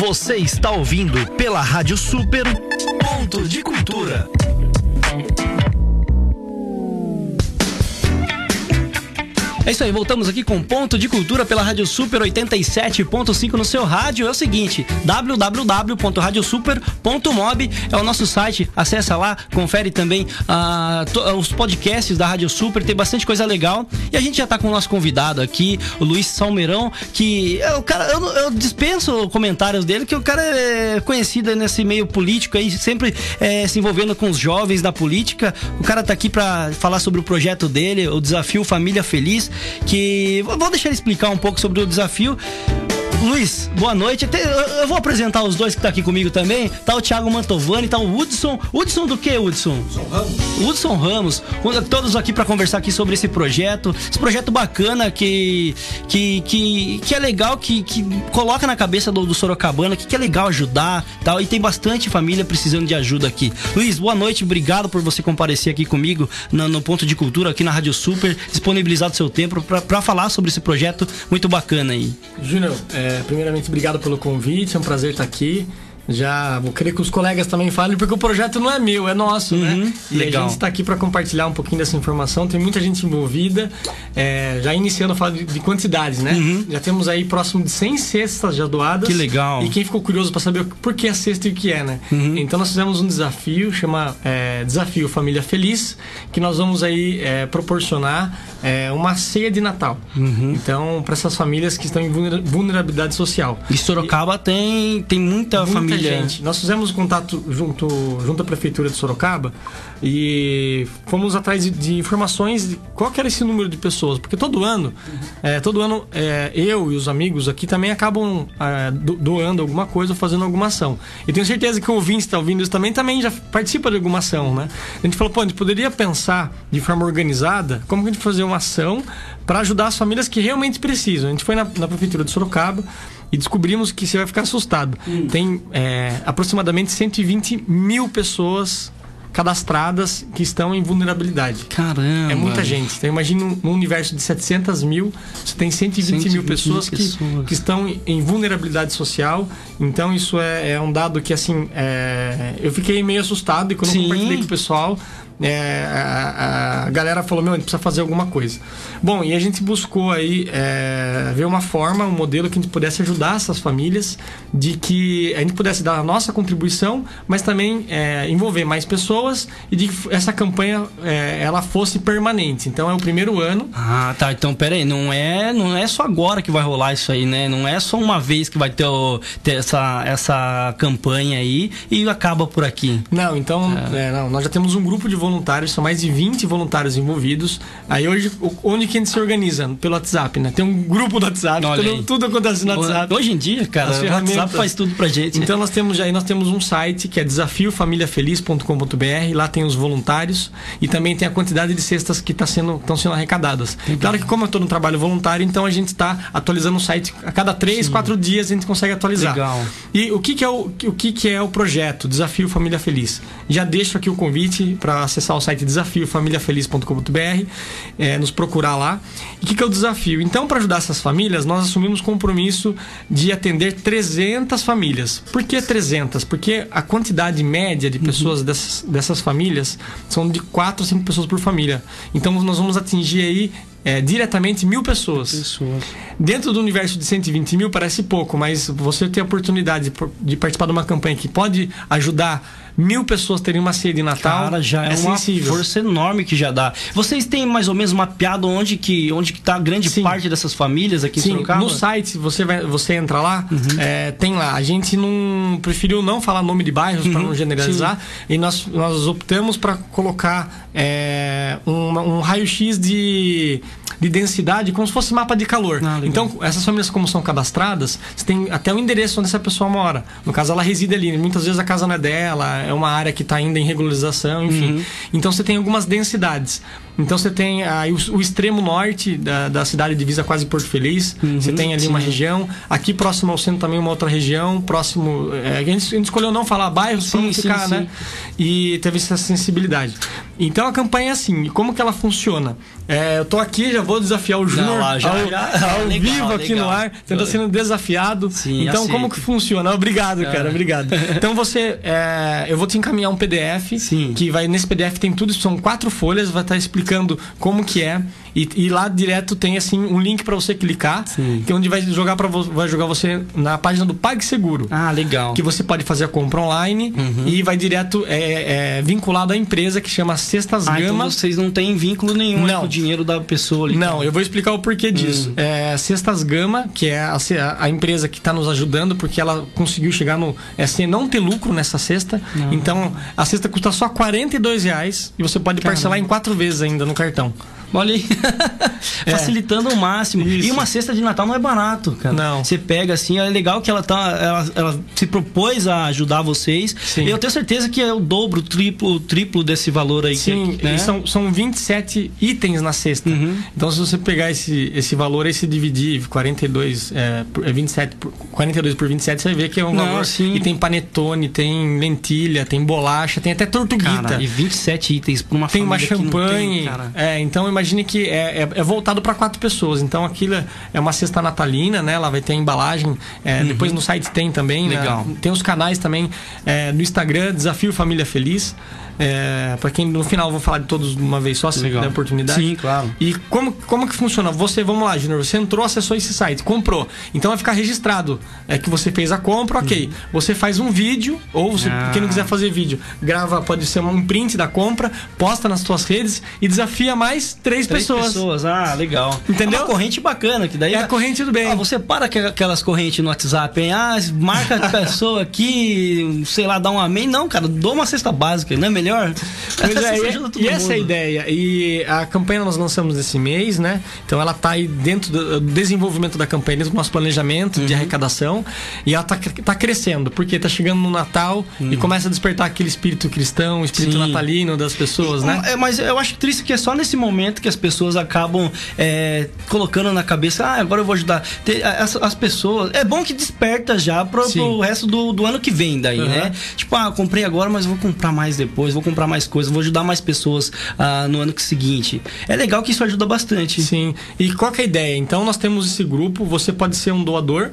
Você está ouvindo pela Rádio Super Ponto de Cultura. É isso aí, voltamos aqui com Ponto de Cultura pela Rádio Super 87.5 no seu rádio. É o seguinte, www.radiosuper.mob é o nosso site. Acessa lá, confere também uh, os podcasts da Rádio Super, tem bastante coisa legal. E a gente já tá com o nosso convidado aqui, o Luiz Salmeirão, que é o cara, eu, eu dispenso comentários dele, que o cara é conhecido nesse meio político aí, sempre é, se envolvendo com os jovens da política. O cara tá aqui para falar sobre o projeto dele, o desafio Família Feliz que vou deixar ele explicar um pouco sobre o desafio. Luiz, boa noite. Eu vou apresentar os dois que tá aqui comigo também. Tá o Thiago Mantovani, tá o Hudson. Hudson do que, Hudson? Hudson Ramos. Hudson Ramos. Todos aqui para conversar aqui sobre esse projeto. Esse projeto bacana que que, que, que é legal, que, que coloca na cabeça do, do Sorocabana que, que é legal ajudar tal. E tem bastante família precisando de ajuda aqui. Luiz, boa noite. Obrigado por você comparecer aqui comigo no, no Ponto de Cultura aqui na Rádio Super. Disponibilizado seu tempo para falar sobre esse projeto muito bacana aí. Júnior, é é, primeiramente, obrigado pelo convite, é um prazer estar aqui. Já vou querer que os colegas também falem, porque o projeto não é meu, é nosso, né? uhum, né? E legal. a gente está aqui para compartilhar um pouquinho dessa informação. Tem muita gente envolvida. É, já iniciando a falar de, de quantidades, né? Uhum. Já temos aí próximo de 100 cestas já doadas. Que legal. E quem ficou curioso para saber por que a cesta e o que é, né? Uhum. Então nós fizemos um desafio, chama é, Desafio Família Feliz, que nós vamos aí é, proporcionar é, uma ceia de Natal. Uhum. Então, para essas famílias que estão em vulnerabilidade social. E Sorocaba e, tem, tem muita, muita família. Gente. Nós fizemos contato junto, junto à Prefeitura de Sorocaba e fomos atrás de, de informações de qual era esse número de pessoas. Porque todo ano, é, todo ano, é, eu e os amigos aqui também acabam é, doando alguma coisa fazendo alguma ação. E tenho certeza que o ouvinte está ouvindo isso também, também já participa de alguma ação, né? A gente falou, pô, a gente poderia pensar de forma organizada como que a gente fazer uma ação para ajudar as famílias que realmente precisam. A gente foi na, na prefeitura de Sorocaba e descobrimos que você vai ficar assustado. Hum. Tem é, aproximadamente 120 mil pessoas cadastradas que estão em vulnerabilidade. Caramba! É muita gente. Então, imagina um universo de 700 mil, você tem 120, 120 mil pessoas, pessoas. Que, que estão em vulnerabilidade social. Então, isso é, é um dado que, assim, é... eu fiquei meio assustado e quando Sim. eu compartilhei com o pessoal, é, a, a, galera falou, meu, a gente precisa fazer alguma coisa. Bom, e a gente buscou aí é, ver uma forma, um modelo que a gente pudesse ajudar essas famílias, de que a gente pudesse dar a nossa contribuição, mas também é, envolver mais pessoas e de que essa campanha é, ela fosse permanente. Então é o primeiro ano. Ah, tá. Então, peraí, não é, não é só agora que vai rolar isso aí, né? Não é só uma vez que vai ter, o, ter essa, essa campanha aí e acaba por aqui. Não, então, é. É, não, nós já temos um grupo de voluntários voluntários, são mais de 20 voluntários envolvidos. Aí hoje, onde que a gente se organiza? Pelo WhatsApp, né? Tem um grupo do WhatsApp, tudo, tudo, acontece no WhatsApp. Hoje em dia, cara, o WhatsApp faz tudo pra gente. Então nós temos aí nós temos um site que é desafiofamiliafeliz.com.br, lá tem os voluntários e também tem a quantidade de cestas que tá sendo, estão sendo arrecadadas. Legal. Claro que como eu estou no trabalho voluntário, então a gente está atualizando o site a cada três, Sim. quatro dias a gente consegue atualizar. Legal. E o que, que é o, o que, que é o projeto Desafio Família Feliz? Já deixo aqui o convite para acessar acessar o site desafiofamiliafeliz.com.br, é, nos procurar lá. E o que, que é o desafio? Então, para ajudar essas famílias, nós assumimos compromisso de atender 300 famílias. Por que 300? Porque a quantidade média de pessoas uhum. dessas, dessas famílias são de 4 a 5 pessoas por família. Então, nós vamos atingir aí é, diretamente mil pessoas. pessoas. Dentro do universo de 120 mil parece pouco, mas você ter a oportunidade de participar de uma campanha que pode ajudar mil pessoas terem uma ceia de Natal. Cara, já é, é uma sensível. força enorme que já dá. Vocês têm mais ou menos mapeado onde que onde que tá a grande Sim. parte dessas famílias aqui Sim, em Sorocaba? No site, você vai, você entra lá, uhum. é, tem lá. A gente não preferiu não falar nome de bairros uhum. para não generalizar Sim. e nós, nós optamos para colocar é, um, um raio-x de de densidade, como se fosse mapa de calor. Ah, então, essas famílias, como são cadastradas, você tem até o endereço onde essa pessoa mora. No caso, ela reside ali. Muitas vezes a casa não é dela, é uma área que está ainda em regularização, enfim. Uhum. Então, você tem algumas densidades. Então você tem aí o, o extremo norte da, da cidade divisa quase Porto Feliz. você tem ali uma região. Aqui próximo ao centro também uma outra região. Próximo. é, a, gente, a gente escolheu não falar bairros para Sim, não sim, ficar, sim. né? E teve essa sensibilidade. Então a campanha é assim. E como que ela funciona? É, eu tô aqui, já vou desafiar o Júnior ao, já- ao legal, vivo aqui legal. no ar. Você tá sendo desafiado. Sim, então, aceito. como que funciona? Obrigado, cara. Ah. Obrigado. Então você. é, eu vou te encaminhar um PDF Sim. que vai. Nesse PDF tem tudo, são quatro folhas, vai estar explicando como que é. E, e lá direto tem assim um link para você clicar, Sim. que é onde vai jogar para vai jogar você na página do PagSeguro. Ah, legal. Que você pode fazer a compra online Uhum. e vai direto é, é, vinculado à empresa que chama Cestas Ah, então Gama. vocês não têm vínculo nenhum aí Não. com o dinheiro da pessoa ali. Não, eu vou explicar o Hum. porquê disso. É, Cestas Gama, que é a, a empresa que está nos ajudando, porque ela conseguiu chegar no. É, sem não ter lucro nessa cesta. Então, a cesta custa só 42 reais e você pode parcelar em quatro vezes ainda no cartão. Olha aí. É. Facilitando ao máximo. Isso. E uma cesta de Natal não é barato, cara. Não. Você pega assim, é legal que ela tá. Ela, ela se propôs a ajudar vocês. Sim. E eu tenho certeza que é o dobro, o triplo, o triplo desse valor aí. Sim, que, né? e são, são 27 itens na cesta. Uhum. Então, se você pegar esse, esse valor e se dividir 42, é, por- é 27 por, 42 por 27, você vai ver que é um Não, valor. sim. E tem panetone, tem lentilha, tem bolacha, tem até tortuguita. Cara, e 27 itens pra uma tem uma família que não champanhe. tem, é, então imagine que é, é, é voltado para quatro pessoas. Então aquilo é- é uma cesta natalina, né? Ela vai ter a embalagem. é, Depois no site tem também. né? Uhum. Legal. Tem os canais também é, no Instagram, Desafio Família Feliz. É, para quem no final eu vou falar de todos de uma vez só, se Legal. der oportunidade. Sim, claro. E como, como que funciona? Você, vamos lá, Junior, você entrou, acessou esse site, comprou. Então vai ficar registrado. É que você fez a compra, ok. Você faz um vídeo, ou você, Uhum. Ah. quem não quiser fazer vídeo, grava, pode ser um print da compra, posta nas suas redes e desafia mais três, Três pessoas. pessoas. ah, legal. Entendeu? É uma corrente bacana, que daí. É a corrente do bem. Ah, você para aquelas correntes no WhatsApp, hein? Ah, marca a pessoa aqui, sei lá, dá um amém. Não, cara, dou uma cesta básica, não é melhor? Pois é, Você e- e essa é a ideia. E a campanha nós lançamos esse mês, né? Então ela tá aí dentro do desenvolvimento da campanha, dentro do nosso planejamento Uhum. de arrecadação. E ela tá, cre- tá crescendo, porque tá chegando no Natal e começa a despertar aquele espírito cristão, espírito Uhum. Sim. natalino das pessoas, né? É, mas eu acho triste que é só nesse momento que as pessoas acabam é, colocando na cabeça, ah, agora eu vou ajudar. As, as pessoas. É bom que desperta já pro, pro resto do, do ano que vem daí, Uhum. né? Tipo, ah, comprei agora, mas vou comprar mais depois, vou comprar mais coisas, vou ajudar mais pessoas ah, no ano seguinte. É legal que isso ajuda bastante. Sim. E qual é a ideia? Então nós temos esse grupo, você pode ser um doador.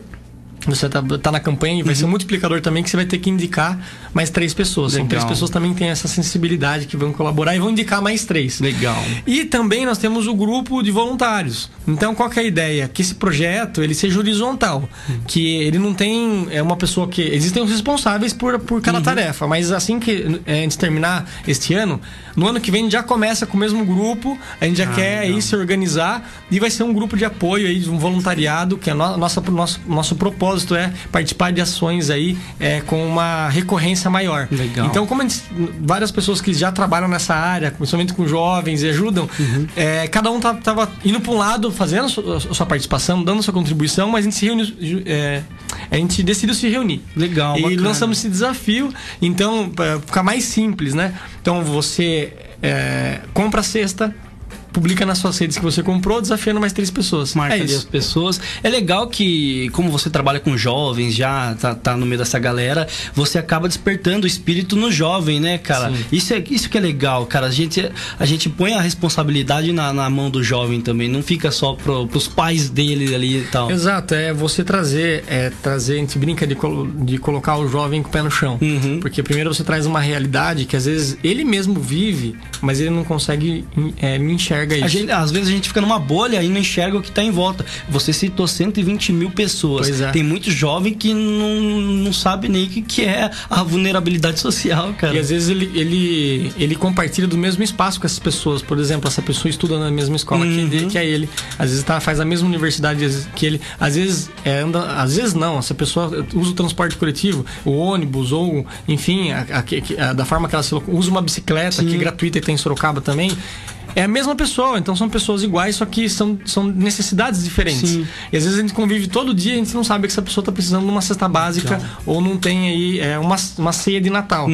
Você tá, tá na campanha e vai ser um multiplicador também que você vai ter que indicar mais três pessoas. São Legal. três pessoas também têm essa sensibilidade que vão colaborar e vão indicar mais três. Legal. E também nós temos o grupo de voluntários. Então, qual que é a ideia? Que esse projeto ele seja horizontal, que ele não tem é uma pessoa que existem os responsáveis por, por cada tarefa, mas assim que é, a gente terminar este ano, no ano que vem a gente já começa com o mesmo grupo, a gente já Ah, quer legal. aí se organizar e vai ser um grupo de apoio aí, de um voluntariado, que a no, nossa nosso nosso propósito é participar de ações aí é, com uma recorrência maior. Legal. Então, como gente- várias pessoas que já trabalham nessa área, principalmente com jovens e ajudam, Uhum. é, cada um tá- tava indo para um lado, fazendo a sua, a sua participação, dando a sua contribuição, mas a gente se reuniu, é, a gente decidiu se reunir. Legal, E bacana. lançamos esse desafio, então, para ficar mais simples, né? Então, você é, compra a cesta, publica nas suas redes que você comprou, desafiando mais três pessoas. marca é as pessoas. É legal que, como você trabalha com jovens, já tá, tá no meio dessa galera, você acaba despertando o espírito no jovem, né, cara? Sim. Isso é isso que é legal, cara. A gente, a gente põe a responsabilidade na, na mão do jovem também, não fica só pro, pros pais dele ali e tal. Exato, é você trazer, é trazer, a gente brinca de, colo- de colocar o jovem com o pé no chão. Uhum. Porque primeiro você traz uma realidade que às vezes ele mesmo vive, mas ele não consegue é, não enxerga isso. Gente- às vezes a gente fica numa bolha e não enxerga o que tá em volta. Você citou 120 mil pessoas. É. Tem muito jovem que não, não sabe nem o que, que é a vulnerabilidade social, cara. E às vezes ele, ele, ele compartilha do mesmo espaço com essas pessoas. Por exemplo, essa pessoa estuda na mesma escola que, Uhum. ele, que é ele. Às vezes tá, faz a mesma universidade que ele. Às vezes é, anda. Às vezes não. Essa pessoa usa o transporte coletivo, o ônibus, ou enfim, a- a- que- a- da forma que ela se usa uma bicicleta que é Sim. gratuita e tem em Sorocaba também. É a mesma pessoa. Então são pessoas iguais, só que são, são necessidades diferentes. Sim. E às vezes a gente convive todo dia e a gente não sabe que essa pessoa está precisando de uma cesta básica ou não tem aí é, uma, uma ceia de Natal.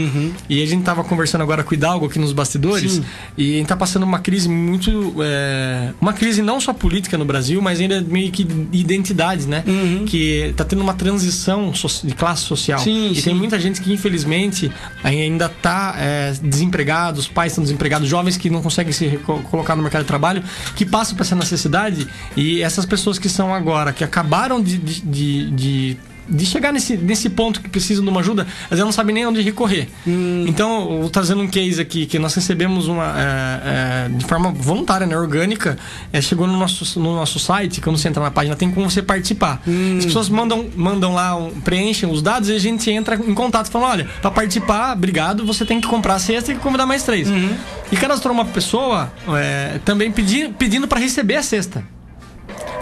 E a gente tava conversando agora com o Hidalgo aqui nos bastidores Sim. e a gente tá passando uma crise muito. é, uma crise não só política no Brasil, mas ainda meio que de identidade, né? Que tá tendo uma transição de classe social. Sim, e sim. tem muita gente que, infelizmente, ainda tá é, desempregado, os pais estão desempregados, jovens que não conseguem se colocar no mercado de trabalho, que passam por essa necessidade. E essas pessoas que são agora, que acabaram de- de- de- de de chegar nesse, nesse ponto que precisam de uma ajuda, às vezes não sabem nem onde recorrer. Então, eu vou trazendo um case aqui que nós recebemos uma é, é, de forma voluntária, né, orgânica, é, chegou no nosso, no nosso site, quando você entra na página, tem como você participar. As pessoas mandam, mandam lá, um- preenchem os dados e a gente entra em contato falando, olha, para participar, obrigado, você tem que comprar a cesta e convidar mais três. E cadastrou uma pessoa é, também pedi, pedindo para receber a cesta.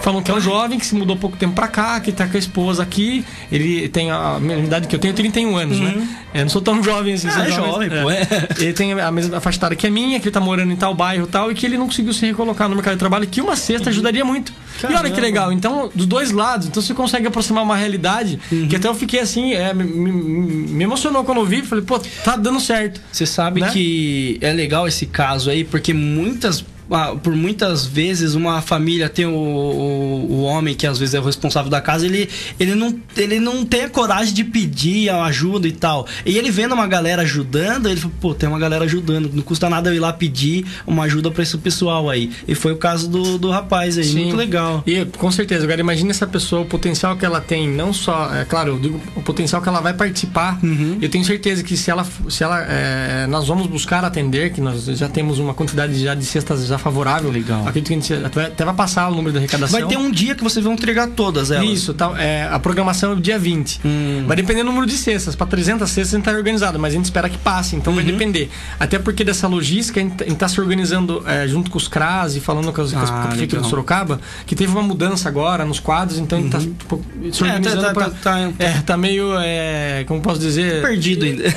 Falam que é um jovem que se mudou pouco tempo pra cá, que tá com a esposa aqui. Ele tem a mesma idade que eu tenho, 31 anos, né? Eu não sou tão jovem assim. Ah, é jovem, pô, é. Ele tem a mesma faixa etária que a minha, que ele tá morando em tal bairro e tal, e que ele não conseguiu se recolocar no mercado de trabalho, que uma cesta ajudaria muito. E olha que Caramba. legal. Então, dos dois lados, então você consegue aproximar uma realidade que até eu fiquei assim, é, me, me- me emocionou quando eu vi, falei, pô, tá dando certo. Você sabe Né? que é legal esse caso aí, porque muitas. Ah, Por muitas vezes uma família tem o, o, o homem que às vezes é o responsável da casa, ele, ele, não, ele não tem a coragem de pedir a ajuda e tal. E ele vendo uma galera ajudando, ele falou, pô, tem uma galera ajudando, não custa nada eu ir lá pedir uma ajuda pra esse pessoal aí. E foi o caso do, do rapaz aí, Sim. muito legal. E com certeza, agora imagine essa pessoa, o potencial que ela tem, não só, é claro, eu digo o potencial que ela vai participar. Uhum. Eu tenho certeza que se ela, se ela, é, nós vamos buscar atender, que nós já temos uma quantidade já de cestas já favorável. Legal. Acredito que a gente até vai passar o número da arrecadação. Vai ter um dia que vocês vão entregar todas elas. Isso, tá, é, a programação é o dia 20. Hum. Vai depender do número de cestas. Para 300 cestas a gente está organizado, mas a gente espera que passe, então Uhum. vai depender. Até porque dessa logística, a gente está se organizando é, junto com os CRAS e falando com, as, Ah, com a Prefeitura de Sorocaba, que teve uma mudança agora nos quadros, então a gente está tipo, se É, tá- organizando tá- pra- tá- tá- É, tá meio. é, como posso dizer? Perdido ainda.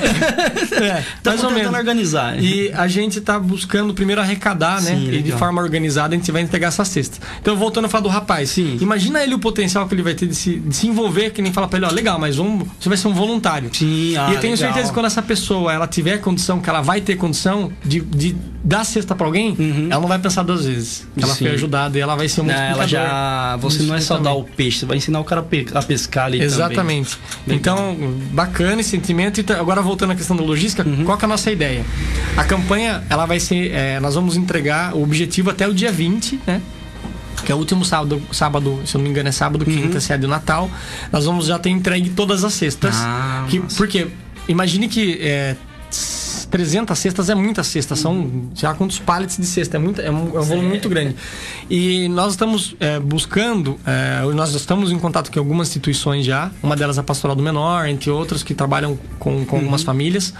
É, mais ou tentando menos. organizar. E a gente tá buscando primeiro arrecadar, né? E de forma organizada a gente vai entregar essa cesta. Então, voltando a falar do rapaz. Sim. Imagina ele o potencial que ele vai ter de se, de se envolver, que nem fala pra ele, ó, legal, mas vamos, você vai ser um voluntário. Sim, ah, e eu tenho legal. certeza que quando essa pessoa ela tiver condição, que ela vai ter condição de, de dar cesta pra alguém, ela não vai pensar duas vezes. Ela Uhum. Sim. foi ajudada e ela vai ser um Não, ela já. Você não é só também. dar o peixe, você vai ensinar o cara a pe- a pescar ali Exatamente. Legal. Então, bacana esse sentimento. E tá- agora voltando à questão da logística, Uhum. qual que é a nossa ideia? A campanha, ela vai ser, é, nós vamos entregar o objetivo até o dia 20, né? Que é o último sábado, sábado, se eu não me engano, é sábado, Uhum. quinta, se é do Natal. Nós vamos já ter entregue todas as cestas. Ah, que, porque, imagine que é, 300 cestas é muita cesta, são já quantos pallets de cesta, é, muito, é, um, é um volume muito grande. E nós estamos é, buscando, é, nós estamos em contato com algumas instituições já, uma delas é a Pastoral do Menor, entre outras que trabalham com, com algumas famílias,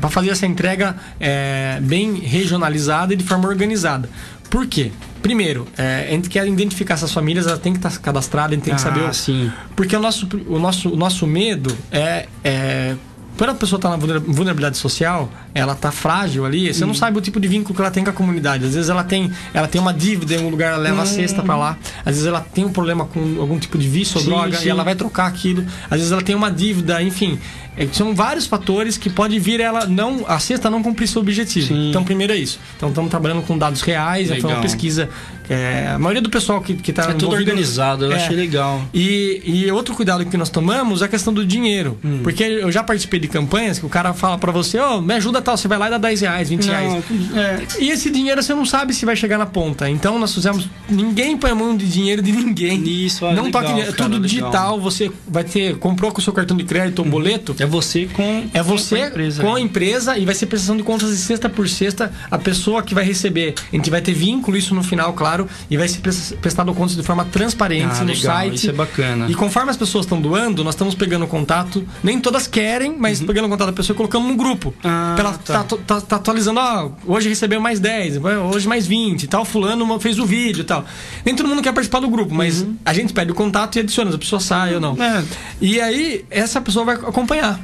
para fazer essa entrega é, bem regionalizada e de forma organizada. Por quê? Primeiro, é, a gente quer identificar essas famílias, elas têm que estar cadastradas, a gente tem que Ah, saber o, sim. porque o nosso, o nosso, o nosso medo é. é quando a pessoa está na vulnera- vulnerabilidade social, ela tá frágil ali, você não sabe o tipo de vínculo que ela tem com a comunidade. Às vezes ela tem, ela tem uma dívida em um lugar, ela leva a cesta para lá. Às vezes ela tem um problema com algum tipo de vício Sim, ou droga sim. e ela vai trocar aquilo. Às vezes ela tem uma dívida, enfim. É, são vários fatores que pode vir ela não a cesta não cumprir seu objetivo. Sim. Então primeiro é isso. Então estamos trabalhando com dados reais, foi uma pesquisa. é, a maioria do pessoal que está É tudo organizado, eu achei legal. e, e outro cuidado que nós tomamos é a questão do dinheiro. Hum. Porque eu já participei de campanhas que o cara fala pra você, ô, me ajuda tal, você vai lá e dá 10 reais, 20 reais. é. E esse dinheiro você não sabe se vai chegar na ponta. Então nós fizemos. Ninguém põe a mão de dinheiro de ninguém. Isso, ah, Não legal, toque dinheiro. É cara, tudo legal. digital. Você vai ter. Comprou com o seu cartão de crédito ou boleto. É você com. É você com a empresa. com a empresa e vai ser prestação de contas de sexta por sexta. A pessoa que vai receber, a gente vai ter vínculo, isso no final, claro, e vai ser pres- prestado contas de forma transparente Ah, no legal, site. isso é bacana. E conforme as pessoas estão doando, nós estamos pegando contato. Nem todas querem, mas pegando contato da pessoa e colocando no grupo. Uhum. Ah, ela tá. tá, tá- tá atualizando, ó, hoje recebeu mais 10, hoje mais 20, tal, fulano fez o vídeo e tal. Nem todo mundo quer participar do grupo, mas a gente pede o contato e adiciona, se a pessoa sai ou não. Uhum. É. E aí, essa pessoa vai acompanhar.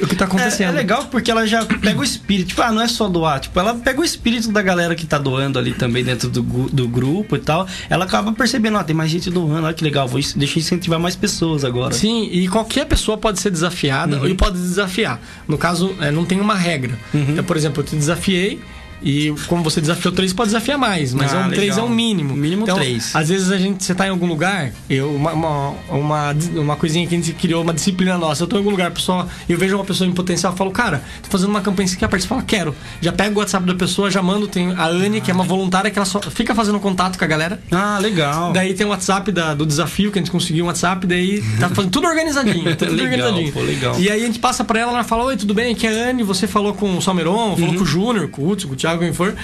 O que tá É, acontecendo. é legal porque ela já pega o espírito. Tipo, ah, não é só doar. Tipo, ela pega o espírito da galera que tá doando ali também dentro do, do grupo e tal. Ela acaba percebendo, ó, tem mais gente doando, olha que legal, vou, deixa eu incentivar mais pessoas agora. Sim, e qualquer pessoa pode ser desafiada Uhum. e pode desafiar. No caso, é, não tem uma regra. Uhum. Então, por exemplo, eu te desafiei. E como você desafiou três, pode desafiar mais, mas Ah, é um três é legal. um mínimo. Mínimo então, três. Às vezes a gente, você tá em algum lugar, eu, uma, uma, uma, uma coisinha que a gente criou, uma disciplina nossa. Eu tô em algum lugar, a pessoa, eu vejo uma pessoa em potencial, eu falo, cara, tô fazendo uma campanha, você quer participar? Quero. Já pego o WhatsApp da pessoa, já mando, tem a Anne, que é uma voluntária, que ela só fica fazendo contato com a galera. Ah, legal. Daí tem o WhatsApp da- do desafio, que a gente conseguiu um WhatsApp, daí tá fazendo tudo organizadinho. Tudo Legal, organizadinho. pô, legal. E aí a gente passa pra ela, ela fala: Oi, tudo bem? Aqui é a Anne, você falou com o Salmeron, falou Uhum. com o Júnior, com o Hudson, com o Thiago, quem for.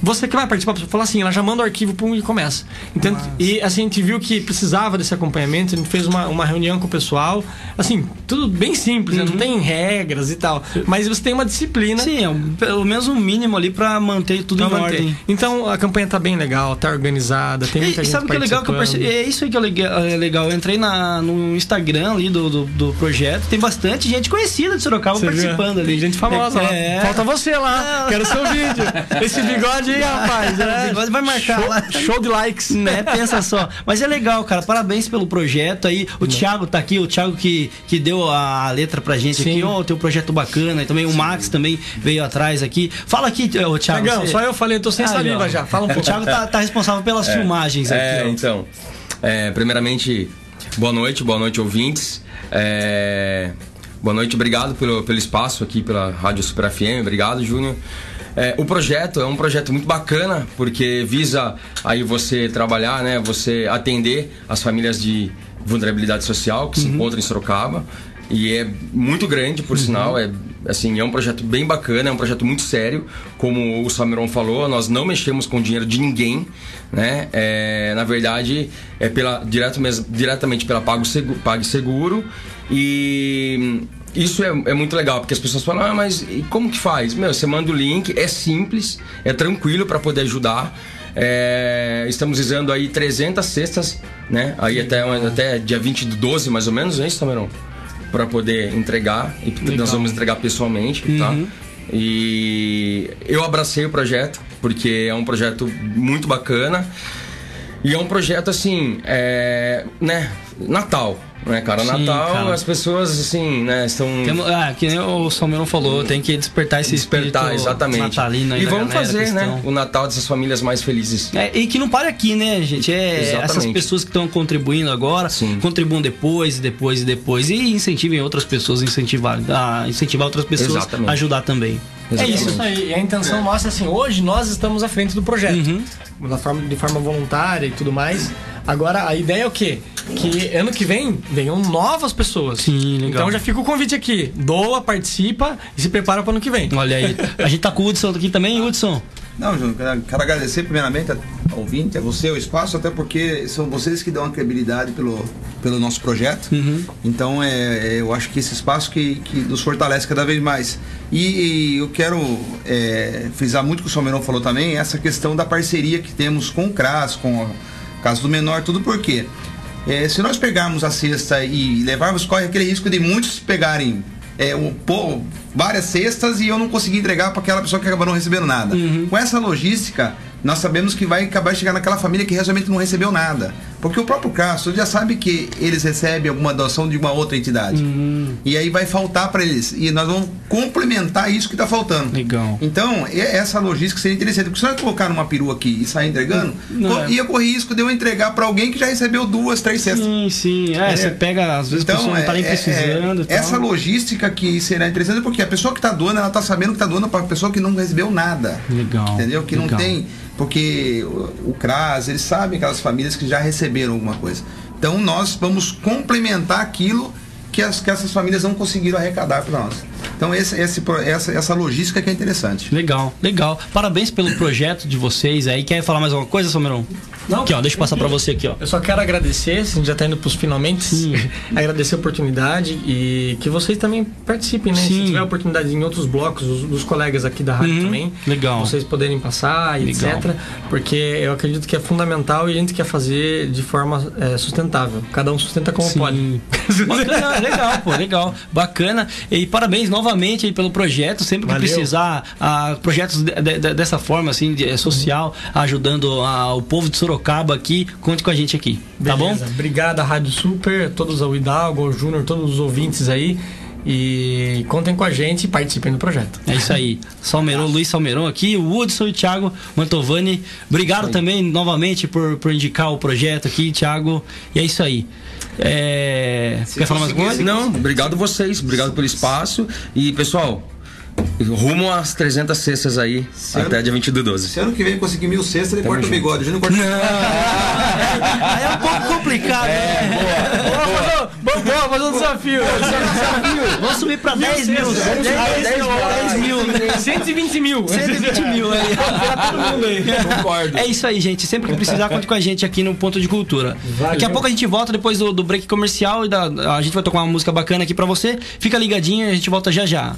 Você que vai participar, você fala assim, ela já manda o arquivo pum, e começa. Então, e assim, a gente viu que precisava desse acompanhamento, a gente fez uma, uma reunião com o pessoal. Assim, tudo bem simples, né? não tem regras e tal. Mas você tem uma disciplina. Sim, é um- pelo menos um mínimo ali pra manter tudo pra em manter. ordem. Então a campanha tá bem legal, tá organizada, tem muita E, gente sabe que é legal que eu percebi? É isso aí que é legal. É legal. Eu entrei na, no Instagram ali do, do, do projeto. Tem bastante gente conhecida de Sorocaba Você participando viu? ali. Tem gente famosa lá. É. Falta você lá. Quero seu vídeo. Esse bigode aí, rapaz. É, o bigode vai marcar show, lá. show de likes. Né? Pensa só. Mas é legal, cara. Parabéns pelo projeto aí. O Thiago tá aqui, o Thiago que, que deu a letra pra gente Sim. aqui. Ó, teu projeto bacana. E também o Max também veio atrás aqui. Fala aqui, ô, Thiago. Tiagão, você- só eu falei, eu tô sem Ah, saliva não. já. Fala um O pouco. Thiago tá, tá responsável pelas filmagens aqui. É, ó. então. é, primeiramente, boa noite, boa noite, ouvintes. É, boa noite, obrigado pelo, pelo espaço aqui pela Rádio Super FM, obrigado, Júnior. É, o projeto é um projeto muito bacana porque visa aí você trabalhar, né, você atender as famílias de vulnerabilidade social que se encontram em Sorocaba. E é muito grande, por sinal, é assim, é um projeto bem bacana, é um projeto muito sério, como o Samiron falou, nós não mexemos com dinheiro de ninguém, né? É, na verdade, é pela direto mesmo, diretamente pela Pago Seguro, PagSeguro e isso é, é muito legal, porque as pessoas falam, ah, mas e como que faz? Meu, você manda o link, é simples, é tranquilo para poder ajudar. É, estamos usando aí 300 cestas, né? Aí até, até dia 20 de 12, mais ou menos, é isso, Tamerão? Para poder entregar. E nós vamos entregar pessoalmente, tá? E eu abracei o projeto, porque é um projeto muito bacana. E é um projeto assim, é, né? Natal, né, cara? Sim, Natal, cara. as pessoas assim, né, estão Temos- ah, que nem o Salmeiro falou, tem que despertar esse despertar, espírito exatamente. natalino aí e vamos galera, fazer, né, o Natal dessas famílias mais felizes. É, e que não pare aqui, né, gente? É Exatamente. essas pessoas que estão contribuindo agora, Sim. contribuam depois, depois e depois. E incentivem outras pessoas a incentivar, a incentivar outras pessoas Exatamente. a ajudar também. É Exatamente. isso. Isso aí. E a intenção nossa é assim, hoje nós estamos à frente do projeto. Uhum. Forma, de forma voluntária e tudo mais. Agora, a ideia é o quê? Que ano que vem venham novas pessoas. Sim, legal. Então já fica o convite aqui. Doa, participa e se prepara para o ano que vem. Olha aí. A gente tá com o Hudson aqui também, Hudson. Não, Júnior, quero, quero agradecer primeiramente ao ouvinte, a você, o espaço, até porque são vocês que dão a credibilidade pelo, pelo nosso projeto. Então, é, é, eu acho que esse espaço que, que nos fortalece cada vez mais. E, e eu quero é, frisar muito o que o Somerão falou também, essa questão da parceria que temos com o CRAS, com o caso do menor, tudo porque é, se nós pegarmos a cesta e levarmos, corre aquele risco de muitos pegarem é, pô, várias cestas e eu não conseguir entregar para aquela pessoa que acabou não recebendo nada. Com essa logística, nós sabemos que vai acabar chegando naquela família que realmente não recebeu nada. Porque o próprio Castro já sabe que eles recebem alguma doação de uma outra entidade. E aí vai faltar para eles. E nós vamos complementar isso que está faltando. Legal. Então, essa logística seria interessante. Porque se nós colocar numa perua aqui e sair entregando, Não é. ia correr risco de eu entregar para alguém que já recebeu duas, três cestas. Sim, sim. É, você pega, às vezes a pessoa não tá nem é- é- precisando. tal. essa logística que será interessante porque a pessoa que está doando, ela está sabendo que está doando para a pessoa que não recebeu nada. Legal. Entendeu? Que legal. não tem. Porque o, o CRAS, eles sabem aquelas famílias que já receberam alguma coisa. Então nós vamos complementar aquilo que, as, que essas famílias não conseguiram arrecadar para nós. Então esse, esse, essa, essa logística que é interessante. Legal, legal. Parabéns pelo projeto de vocês aí. Quer falar mais alguma coisa, Salmeirão? Não, Aqui, ó, deixa eu passar pra você aqui, ó. Eu só quero agradecer, a gente já tá indo pros finalmente, Sim. agradecer a oportunidade e que vocês também participem, né? Sim. Se tiver oportunidade em outros blocos, dos, dos colegas aqui da rádio Uhum. também, Legal. vocês poderem passar e Legal. etc. Porque eu acredito que é fundamental e a gente quer fazer de forma é, sustentável. Cada um sustenta como Sim. pode. Bacana, legal, pô, legal, bacana. E parabéns novamente aí pelo projeto. Sempre que Valeu. precisar, ah, projetos de- de- dessa forma, assim, de- eh, social, ajudando ah, o povo de Sorocaba aqui, conte com a gente aqui, tá bom? Beleza. Obrigado Rádio Super, todos ao Hidalgo, ao Júnior, todos os ouvintes aí. E contem com a gente e participem do projeto. É isso aí. Salmeron, Luiz Salmeron aqui, o Hudson e o Thiago Mantovani. Obrigado também novamente por, por indicar o projeto aqui, Thiago. E é isso aí. É... Quer falar mais alguma coisa? Não, obrigado vocês, obrigado pelo espaço. E, pessoal, rumo às 300 cestas aí, Certo. até dia 22 do 12. Se ano que vem conseguir mil cestas, ele corta o bigode. O Júnior corta Aí é um pouco complicado, né? Vamos boa, fazer um desafio. Vamos subir pra 10 mil. 10 mil. 120 mil. 120 mil aí. todo mundo aí. Concordo. É isso aí, gente. Sempre que precisar, conte com a gente aqui no Ponto de Cultura. Daqui a pouco a gente volta depois do, do break comercial e da, a gente vai tocar uma música bacana aqui pra você. Fica ligadinho e a gente volta já já.